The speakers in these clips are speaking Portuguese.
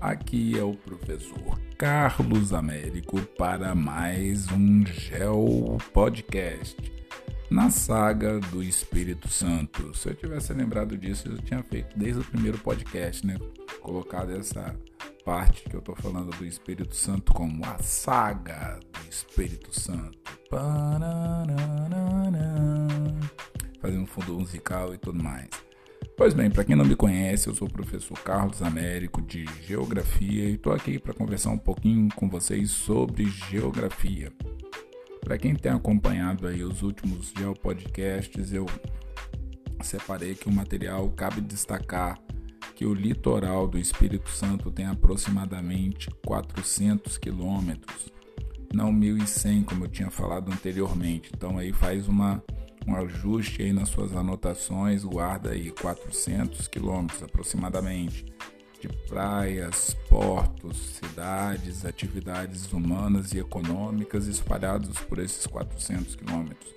aqui é o professor Carlos Américo para mais um Gel Podcast na saga do Espírito Santo. Se eu tivesse lembrado disso, eu tinha feito desde o primeiro podcast, né? Colocado essa parte que eu tô falando do Espírito Santo como a saga do Espírito Santo. Fazendo um fundo musical e tudo mais. Pois bem, para quem não me conhece, eu sou o professor Carlos Américo de Geografia e estou aqui para conversar um pouquinho com vocês sobre geografia. Para quem tem acompanhado aí os últimos geopodcasts, eu separei que o material cabe destacar que o litoral do Espírito Santo tem aproximadamente 400 quilômetros, não 1.100 como eu tinha falado anteriormente. Então aí faz uma um ajuste aí nas suas anotações, guarda aí 400 quilômetros aproximadamente de praias, portos, cidades, atividades humanas e econômicas espalhados por esses 400 quilômetros.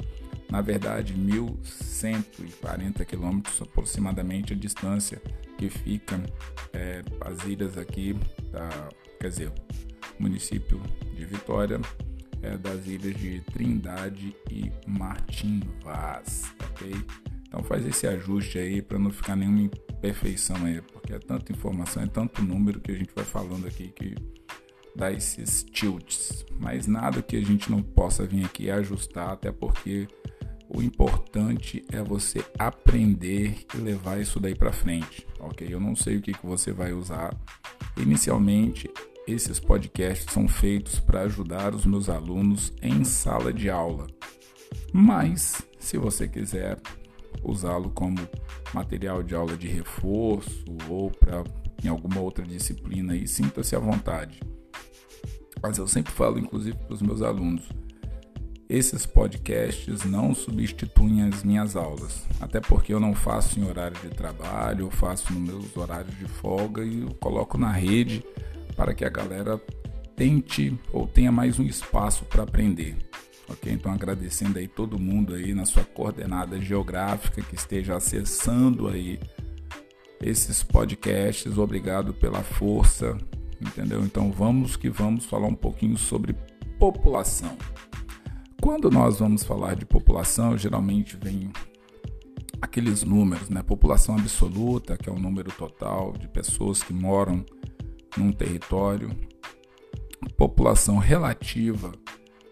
Na verdade, 1.140 quilômetros aproximadamente a distância que fica é, as ilhas aqui, da, quer dizer, município de Vitória, é, das ilhas de Trindade e Martim Vaz, ok? Então faz esse ajuste aí para não ficar nenhuma imperfeição aí, porque é tanta informação, é tanto número que a gente vai falando aqui que dá esses tilts. Mas nada que a gente não possa vir aqui ajustar, até porque o importante é você aprender e levar isso daí para frente, ok? Eu não sei o que, que você vai usar. Inicialmente esses podcasts são feitos para ajudar os meus alunos em sala de aula. Mas, se você quiser usá-lo como material de aula de reforço ou para em alguma outra disciplina aí, sinta-se à vontade. Mas eu sempre falo, inclusive, para os meus alunos, esses podcasts não substituem as minhas aulas, até porque eu não faço em horário de trabalho, eu faço nos meus horários de folga e eu coloco na rede para que a galera tente ou tenha mais um espaço para aprender. Ok? Então agradecendo aí todo mundo aí na sua coordenada geográfica que esteja acessando aí esses podcasts. Obrigado pela força, entendeu? Então vamos que vamos falar um pouquinho sobre população. Quando nós vamos falar de população, geralmente vem aqueles números, né? População absoluta, que é o número total de pessoas que moram num território. População relativa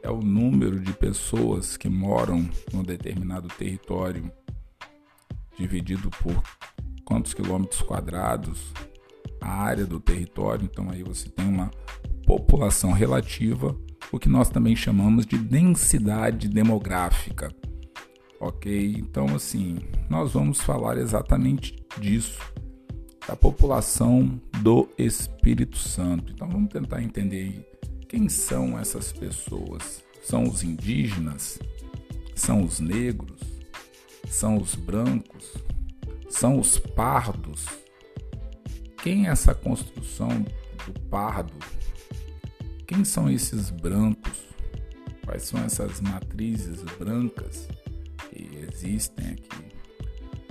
é o número de pessoas que moram num determinado território dividido por quantos quilômetros quadrados a área do território. Então aí você tem uma população relativa, o que nós também chamamos de densidade demográfica. Ok? Então assim, nós vamos falar exatamente disso da população do Espírito Santo. Então vamos tentar entender quem são essas pessoas. São os indígenas? São os negros? São os brancos? São os pardos? Quem é essa construção do pardo? Quem são esses brancos? Quais são essas matrizes brancas que existem aqui?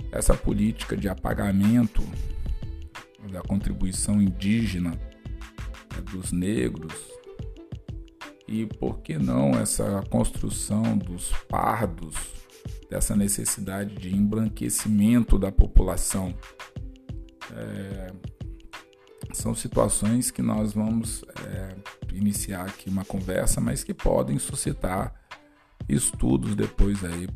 Essa política de apagamento da contribuição indígena né, dos negros e por que não essa construção dos pardos, dessa necessidade de embranquecimento da população. É, são situações que nós vamos é, iniciar aqui uma conversa, mas que podem suscitar estudos depois aí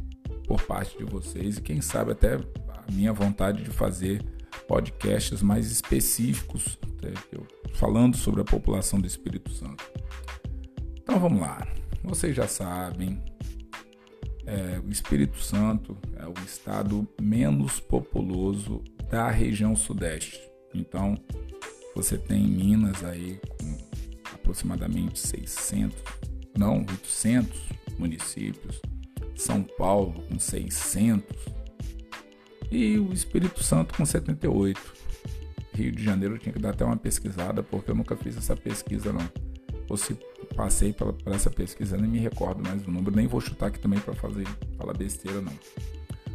por parte de vocês e quem sabe até a minha vontade de fazer podcasts mais específicos falando sobre a população do Espírito Santo. Então vamos lá. Vocês já sabem, é, o Espírito Santo é o estado menos populoso da região sudeste. Então você tem Minas aí com aproximadamente 600, não 800 municípios, São Paulo com 600 e o Espírito Santo com 78. Rio de Janeiro eu tinha que dar até uma pesquisada, porque eu nunca fiz essa pesquisa não. Ou se passei por essa pesquisa, nem me recordo mais do número, nem vou chutar aqui também para fazer falar besteira não.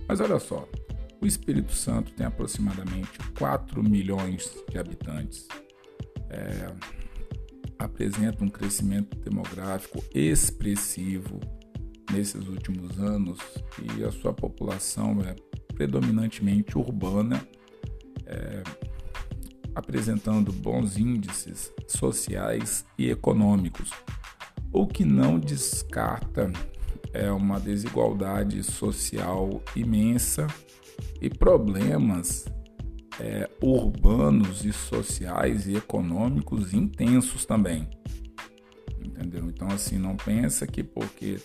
Mas olha só, o Espírito Santo tem aproximadamente 4 milhões de habitantes. é, apresenta um crescimento demográfico expressivo nesses últimos anos e a sua população é predominantemente urbana, é, apresentando bons índices sociais e econômicos, o que não descarta é uma desigualdade social imensa e problemas é, urbanos e sociais e econômicos intensos também. Entendeu? Então, assim, não pensa que porque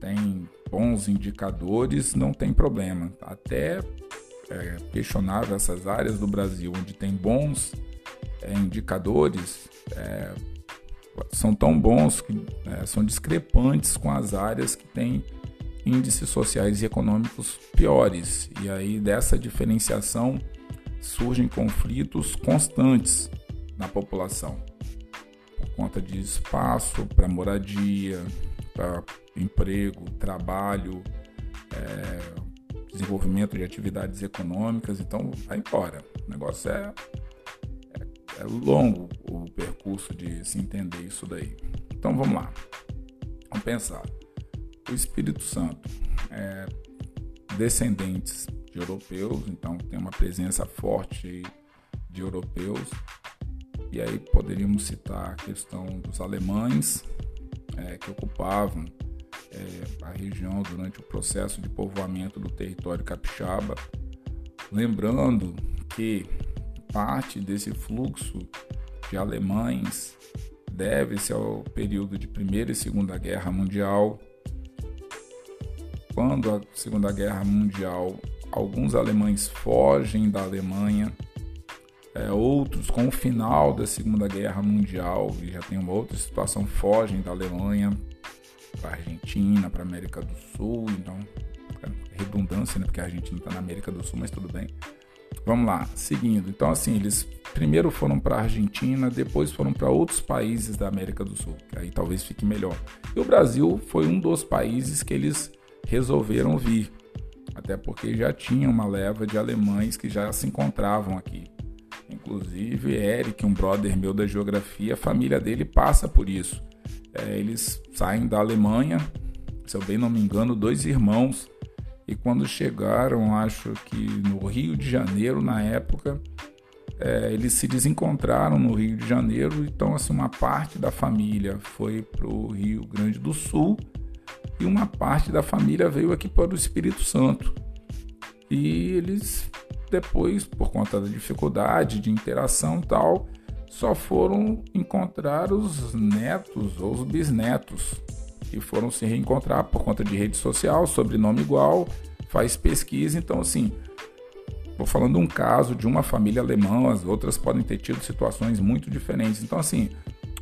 tem bons indicadores não tem problema. Até é, questionável essas áreas do Brasil onde tem bons é, indicadores é, são tão bons que é, são discrepantes com as áreas que têm índices sociais e econômicos piores. E aí dessa diferenciação surgem conflitos constantes na população por conta de espaço para moradia, para emprego, trabalho, é, desenvolvimento de atividades econômicas. Então, vai embora. O negócio é, é, é longo o percurso de se entender isso daí. Então, vamos lá. Vamos pensar. O Espírito Santo é descendentes de europeus, então tem uma presença forte de europeus. E aí poderíamos citar a questão dos alemães é, que ocupavam é, a região durante o processo de povoamento do território capixaba. Lembrando que parte desse fluxo de alemães deve-se ao período de Primeira e Segunda Guerra Mundial. Quando a Segunda Guerra Mundial alguns alemães fogem da Alemanha, é, outros, com o final da Segunda Guerra Mundial, e já tem uma outra situação, fogem da Alemanha para a Argentina, para a América do Sul, então, é redundância, né? Porque a Argentina está na América do Sul, mas tudo bem. Vamos lá, seguindo. Então, assim, eles primeiro foram para a Argentina, depois foram para outros países da América do Sul, que aí talvez fique melhor. E o Brasil foi um dos países que eles resolveram vir até porque já tinha uma leva de alemães que já se encontravam aqui. Inclusive, Eric, um brother meu da geografia, a família dele passa por isso. É, eles saem da Alemanha, se eu bem não me engano, dois irmãos, e quando chegaram, acho que no Rio de Janeiro, na época, é, eles se desencontraram no Rio de Janeiro, então assim, uma parte da família foi para o Rio Grande do Sul e uma parte da família veio aqui para o Espírito Santo. E eles depois, por conta da dificuldade de interação tal, só foram encontrar os netos ou os bisnetos e foram se reencontrar por conta de rede social, sobrenome igual, faz pesquisa, então assim, Estou falando um caso de uma família alemã, as outras podem ter tido situações muito diferentes. Então, assim,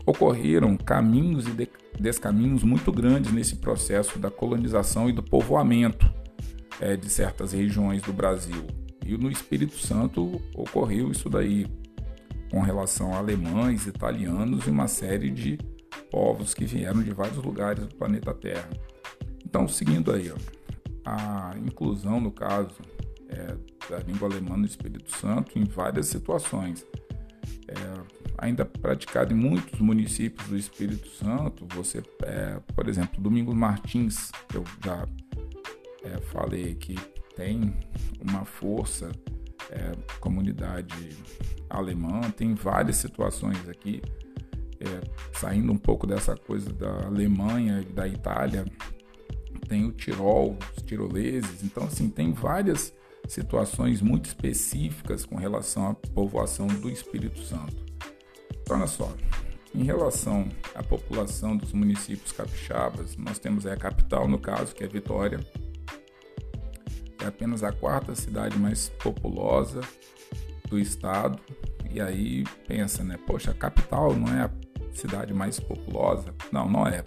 ocorreram caminhos e descaminhos muito grandes nesse processo da colonização e do povoamento é, de certas regiões do Brasil. E no Espírito Santo ocorreu isso daí, com relação a alemães, italianos e uma série de povos que vieram de vários lugares do planeta Terra. Então, seguindo aí, ó, a inclusão, no caso, é, da língua alemã no Espírito Santo em várias situações. Ainda praticado em muitos municípios do Espírito Santo. Você, é, por exemplo, Domingos Martins, eu já é, falei que tem uma força, é, comunidade alemã, tem várias situações aqui, é, saindo um pouco dessa coisa da Alemanha e da Itália, tem o Tirol, os tiroleses, então assim, tem várias situações muito específicas com relação à povoação do Espírito Santo. Então, olha só, em relação à população dos municípios capixabas, nós temos a capital, no caso, que é Vitória. É apenas a quarta cidade mais populosa do estado. E aí pensa, né? Poxa, a capital não é a cidade mais populosa? Não, não é.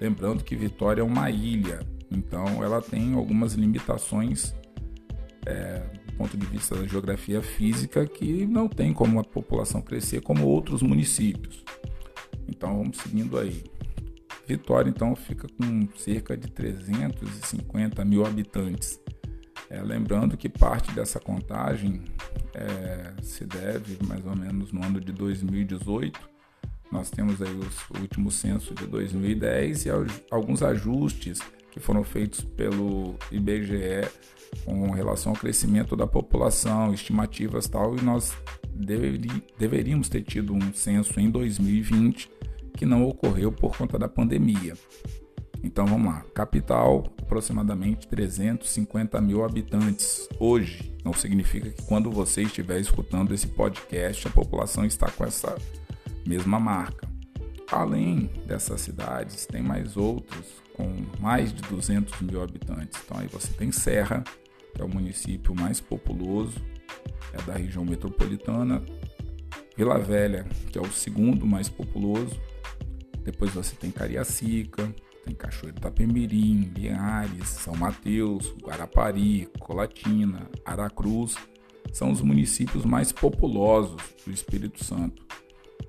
Lembrando que Vitória é uma ilha, então ela tem algumas limitações é, ponto de vista da geografia física, que não tem como a população crescer como outros municípios. Então vamos seguindo aí. Vitória então fica com cerca de 350 mil habitantes. É, lembrando que parte dessa contagem é, se deve mais ou menos no ano de 2018. Nós temos aí os, o último censo de 2010 e alguns ajustes que foram feitos pelo IBGE com relação ao crescimento da população, estimativas tal, e nós deveri, deveríamos ter tido um censo em 2020 que não ocorreu por conta da pandemia. Então vamos lá, capital aproximadamente 350 mil habitantes hoje. Não significa que quando você estiver escutando esse podcast a população está com essa mesma marca. Além dessas cidades, tem mais outros com mais de 200 mil habitantes. Então aí você tem Serra, que é o município mais populoso é da região metropolitana. Vila Velha, que é o segundo mais populoso. Depois você tem Cariacica, tem Cachoeiro Itapemirim, Linhares, São Mateus, Guarapari, Colatina, Aracruz. São os municípios mais populosos do Espírito Santo.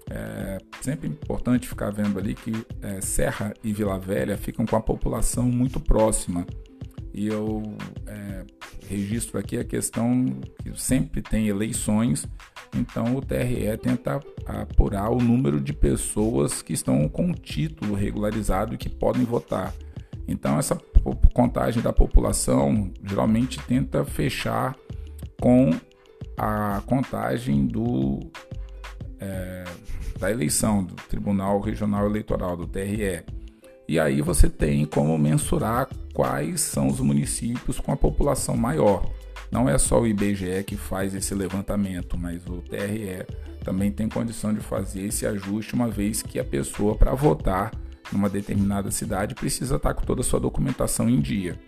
É sempre importante ficar vendo ali que é, Serra e Vila Velha ficam com a população muito próxima. E eu é, registro aqui a questão que sempre tem eleições, então o TRE tenta apurar o número de pessoas que estão com título regularizado e que podem votar. Então essa contagem da população geralmente tenta fechar com a contagem do é, da eleição do Tribunal Regional Eleitoral do TRE. E aí você tem como mensurar quais são os municípios com a população maior. Não é só o IBGE que faz esse levantamento, mas o TRE também tem condição de fazer esse ajuste, uma vez que a pessoa, para votar numa determinada cidade, precisa estar com toda a sua documentação em dia.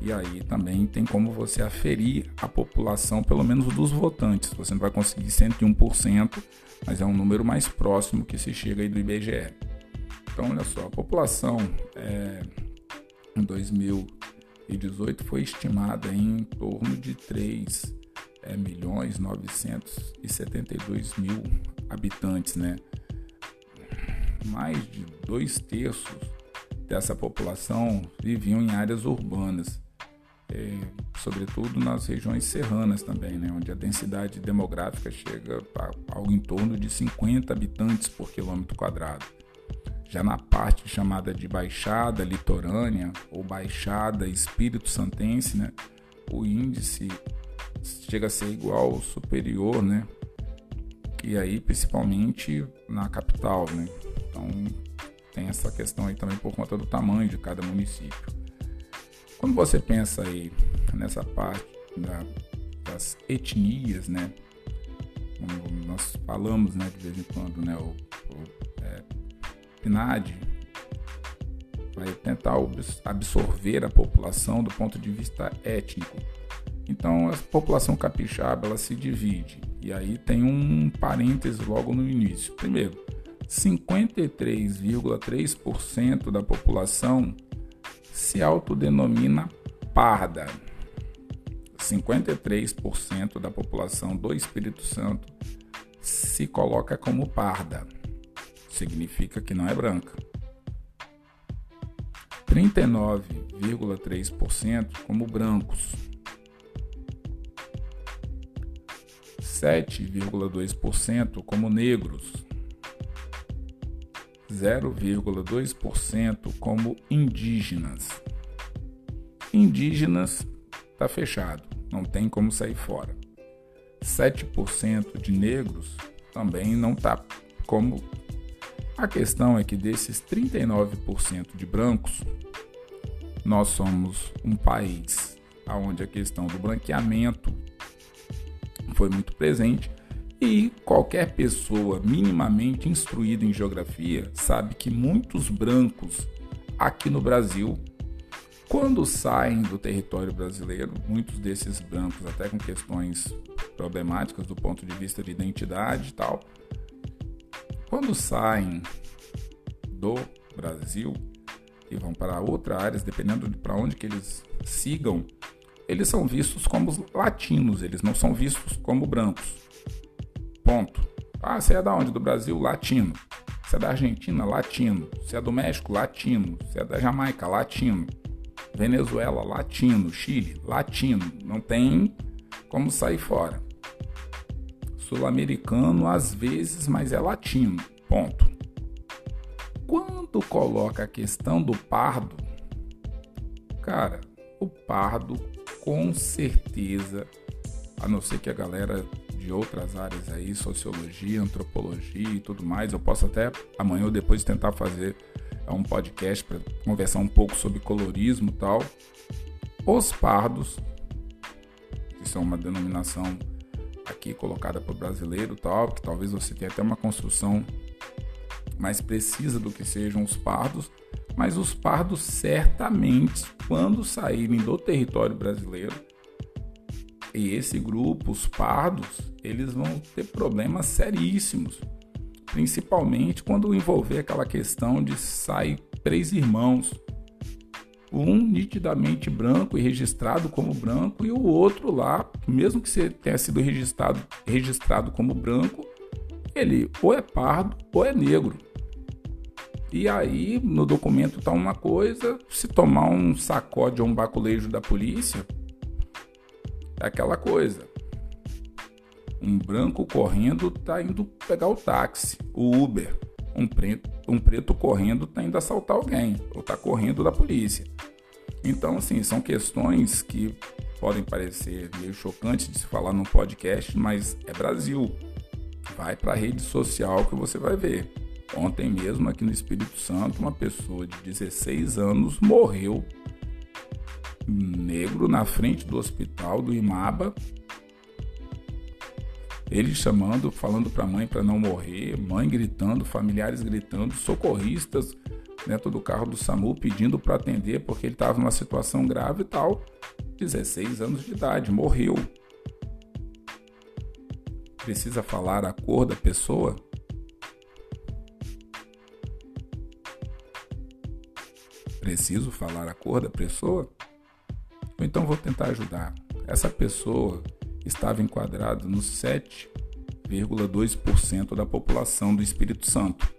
E aí também tem como você aferir a população, pelo menos dos votantes. Você não vai conseguir 101%, mas é um número mais próximo que se chega aí do IBGE. Então, olha só, a população é, em 2018 foi estimada em torno de 3 é, milhões 972 mil habitantes, né? Mais de dois terços dessa população viviam em áreas urbanas, sobretudo nas regiões serranas também, né? Onde a densidade demográfica chega a algo em torno de 50 habitantes por quilômetro quadrado. Já na parte chamada de Baixada Litorânea ou Baixada Espírito Santense, né, o índice chega a ser igual ou superior, né? E aí, principalmente na capital, né? Então, tem essa questão aí também por conta do tamanho de cada município. Quando você pensa aí nessa parte da, das etnias, né? Como nós falamos, né, de vez em quando, né, o, o é, PNAD vai tentar absorver a população do ponto de vista étnico. Então a população capixaba ela se divide e aí tem um parêntese logo no início. Primeiro, 53,3% da população se autodenomina parda. 53% da população do Espírito Santo se coloca como parda significa que não é branca. 39,3% como brancos. 7,2% como negros. 0,2% como indígenas. Indígenas está fechado, não tem como sair fora. 7% de negros também não está como a questão é que desses 39% de brancos, nós somos um país onde a questão do branqueamento foi muito presente e qualquer pessoa minimamente instruída em geografia sabe que muitos brancos aqui no Brasil, quando saem do território brasileiro, muitos desses brancos, até com questões problemáticas do ponto de vista de identidade e tal, quando saem do Brasil e vão para outras áreas, dependendo de para onde que eles sigam, eles são vistos como latinos, eles não são vistos como brancos. Ponto. Ah, você é da onde? Do Brasil? Latino. Você é da Argentina? Latino. Você é do México? Latino. Você é da Jamaica? Latino. Venezuela? Latino. Chile? Latino. Não tem como sair fora. sul-americano às vezes, mas é latino. Ponto. Quando coloca a questão do pardo, cara, o pardo com certeza, a não ser que a galera de outras áreas aí, sociologia, antropologia e tudo mais, eu posso até amanhã ou depois tentar fazer um podcast para conversar um pouco sobre colorismo e tal. Os pardos, que são uma denominação aqui colocada para o brasileiro tal, que talvez você tenha até uma construção mais precisa do que sejam os pardos, mas os pardos certamente, quando saírem do território brasileiro, e esse grupo, os pardos, eles vão ter problemas seríssimos, principalmente quando envolver aquela questão de sair três irmãos, um nitidamente branco e registrado como branco e o outro lá, mesmo que tenha sido registrado, registrado como branco, ele ou é pardo ou é negro. E aí, no documento tá uma coisa, se tomar um sacode ou um baculejo da polícia, aquela coisa. Um branco correndo tá indo pegar o táxi, o Uber. Um preto, um preto correndo tá indo assaltar alguém, ou tá correndo da polícia. Então, assim, são questões que podem parecer meio chocantes de se falar num podcast, mas é Brasil. Vai para a rede social que você vai ver. Ontem mesmo, aqui no Espírito Santo, uma pessoa de 16 anos morreu negro na frente do hospital do Imaba. Ele chamando, falando para a mãe para não morrer, mãe gritando, familiares gritando, socorristas dentro do carro do SAMU pedindo para atender porque ele estava numa situação grave e tal. 16 anos de idade, morreu. Precisa falar a cor da pessoa? preciso falar a cor da pessoa? Ou então vou tentar ajudar. Essa pessoa estava enquadrada no 7,2% da população do Espírito Santo.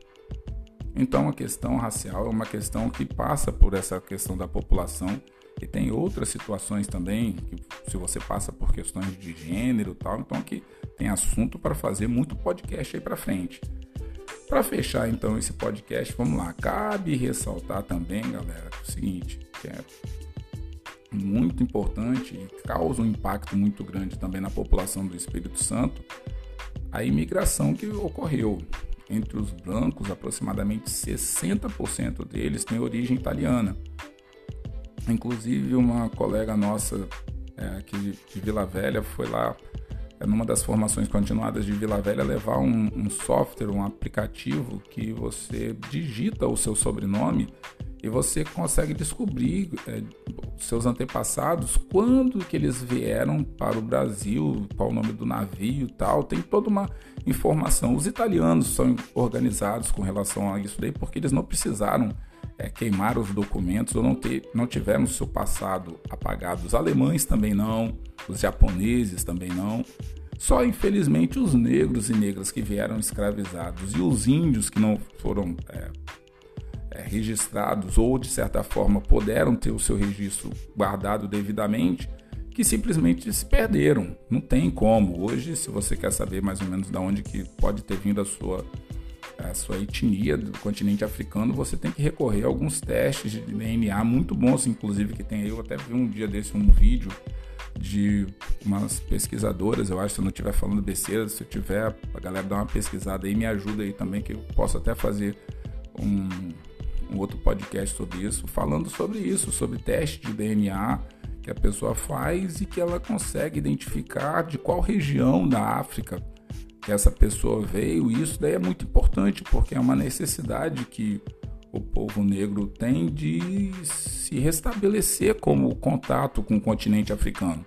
Então a questão racial é uma questão que passa por essa questão da população e tem outras situações também, que se você passa por questões de gênero tal, então que tem assunto para fazer muito podcast aí para frente. Para fechar então esse podcast, vamos lá. Cabe ressaltar também, galera, o seguinte, que é muito importante e causa um impacto muito grande também na população do Espírito Santo, a imigração que ocorreu. Entre os brancos, aproximadamente 60% deles têm origem italiana. Inclusive, uma colega nossa é, aqui de Vila Velha foi lá é numa das formações continuadas de Vila Velha, levar um, um software, um aplicativo que você digita o seu sobrenome e você consegue descobrir é, seus antepassados, quando que eles vieram para o Brasil, qual o nome do navio tal, tem toda uma informação. Os italianos são organizados com relação a isso daí, porque eles não precisaram é, queimar os documentos ou não, ter, não tiveram seu passado apagado. Os alemães também não, os japoneses também não. Só, infelizmente, os negros e negras que vieram escravizados e os índios que não foram é, é, registrados ou, de certa forma, puderam ter o seu registro guardado devidamente, que simplesmente se perderam. Não tem como. Hoje, se você quer saber mais ou menos de onde que pode ter vindo a sua a sua etnia do continente africano, você tem que recorrer a alguns testes de DNA muito bons, inclusive que tem. Eu até vi um dia desse um vídeo de umas pesquisadoras, eu acho, se eu não estiver falando besteira, se eu tiver, a galera dá uma pesquisada aí, me ajuda aí também, que eu posso até fazer um, um outro podcast sobre isso, falando sobre isso, sobre teste de DNA que a pessoa faz e que ela consegue identificar de qual região da África que essa pessoa veio, e isso daí é muito importante, porque é uma necessidade que o povo negro tem de se restabelecer como contato com o continente africano.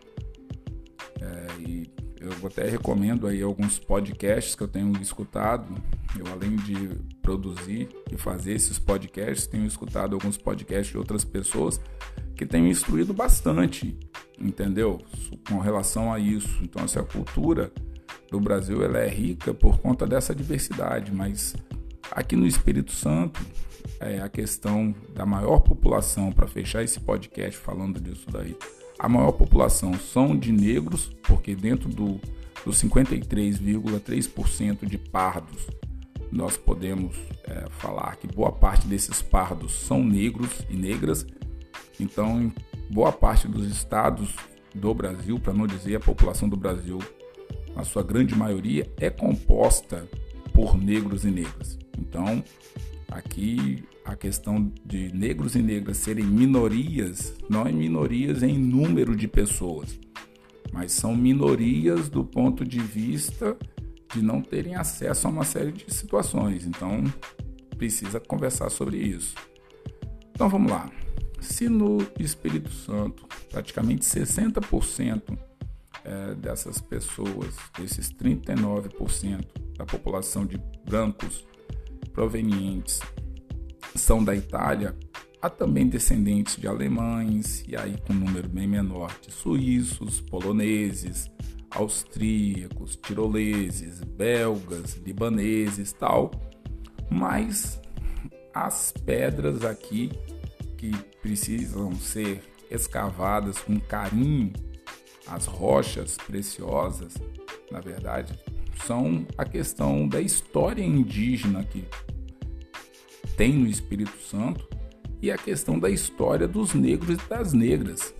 É, e eu até recomendo aí alguns podcasts que eu tenho escutado. Eu, além de produzir e fazer esses podcasts, tenho escutado alguns podcasts de outras pessoas que têm me instruído bastante, entendeu? Com relação a isso. Então, essa cultura do Brasil ela é rica por conta dessa diversidade, mas aqui no Espírito Santo é a questão da maior população para fechar esse podcast falando disso daí. a maior população são de negros, porque dentro do, dos 53,3% de pardos, nós podemos é, falar que boa parte desses pardos são negros e negras. Então, boa parte dos estados do Brasil, para não dizer a população do Brasil, a sua grande maioria é composta por negros e negras. Então, aqui a questão de negros e negras serem minorias, não é minorias em número de pessoas, mas são minorias do ponto de vista de não terem acesso a uma série de situações. Então, precisa conversar sobre isso. Então, vamos lá. Se no Espírito Santo, praticamente 60% é, dessas pessoas, desses 39% da população de brancos provenientes são da Itália, há também descendentes de alemães, e aí com um número bem menor de suíços, poloneses, austríacos, tiroleses, belgas, libaneses, tal. Mas as pedras aqui que precisam ser escavadas com carinho, as rochas preciosas, na verdade, são a questão da história indígena que tem no Espírito Santo e a questão da história dos negros e das negras,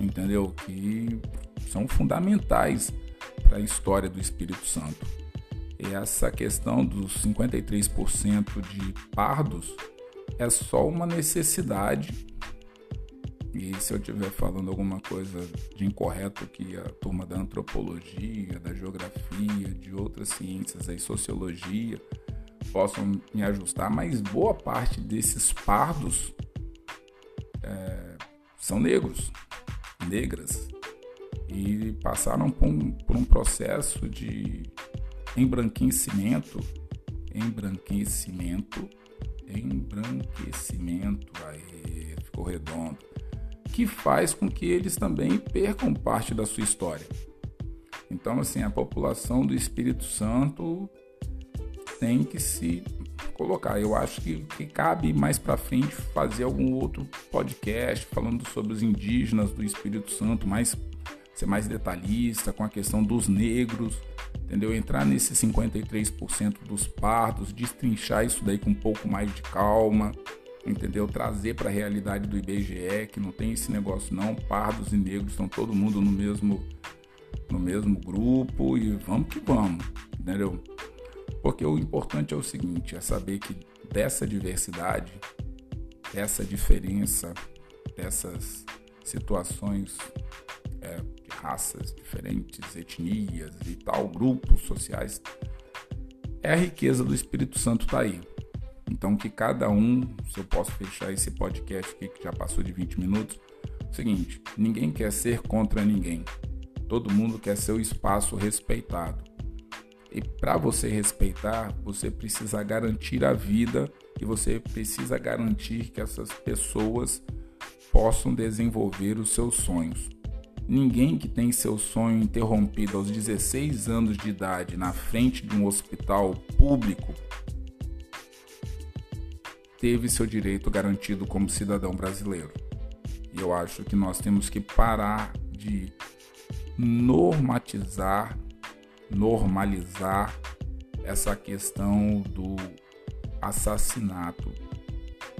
entendeu? Que são fundamentais para a história do Espírito Santo. Essa questão dos 53% de pardos é só uma necessidade. E se eu estiver falando alguma coisa de incorreto que a turma da antropologia, da geografia, de outras ciências, aí sociologia, possam me ajustar, mas boa parte desses pardos é, são negros, negras, e passaram por um, por um processo de embranquecimento, embranquecimento, embranquecimento, aí ficou redondo, que faz com que eles também percam parte da sua história. Então, assim, a população do Espírito Santo tem que se colocar. Eu acho que, que cabe mais para frente fazer algum outro podcast falando sobre os indígenas do Espírito Santo, mais ser mais detalhista com a questão dos negros, entendeu? Entrar nesses 53% dos pardos, destrinchar isso daí com um pouco mais de calma, entendeu? Trazer para a realidade do IBGE que não tem esse negócio não, pardos e negros estão todo mundo no mesmo no mesmo grupo e vamos que vamos, entendeu? Porque o importante é o seguinte, é saber que dessa diversidade, dessa diferença, dessas situações é, de raças diferentes, etnias e tal, grupos sociais, é a riqueza do Espírito Santo está aí. Então que cada um, se eu posso fechar esse podcast aqui que já passou de 20 minutos, é o seguinte, ninguém quer ser contra ninguém. Todo mundo quer seu espaço respeitado. E para você respeitar, você precisa garantir a vida e você precisa garantir que essas pessoas possam desenvolver os seus sonhos. Ninguém que tem seu sonho interrompido aos 16 anos de idade na frente de um hospital público teve seu direito garantido como cidadão brasileiro. E eu acho que nós temos que parar de normatizar normalizar essa questão do assassinato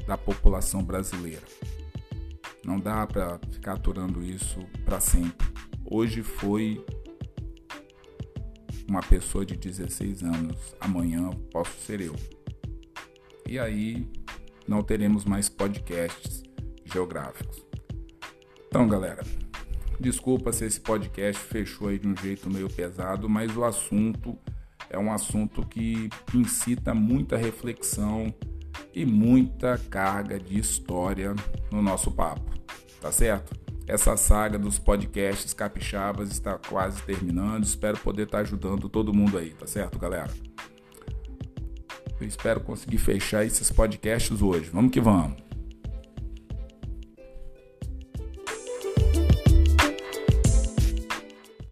da população brasileira. Não dá para ficar aturando isso para sempre. Hoje foi uma pessoa de 16 anos, amanhã posso ser eu. E aí não teremos mais podcasts geográficos. Então, galera, Desculpa se esse podcast fechou aí de um jeito meio pesado, mas o assunto é um assunto que incita muita reflexão e muita carga de história no nosso papo, tá certo? Essa saga dos podcasts capixabas está quase terminando. Espero poder estar ajudando todo mundo aí, tá certo, galera? Eu espero conseguir fechar esses podcasts hoje. Vamos que vamos.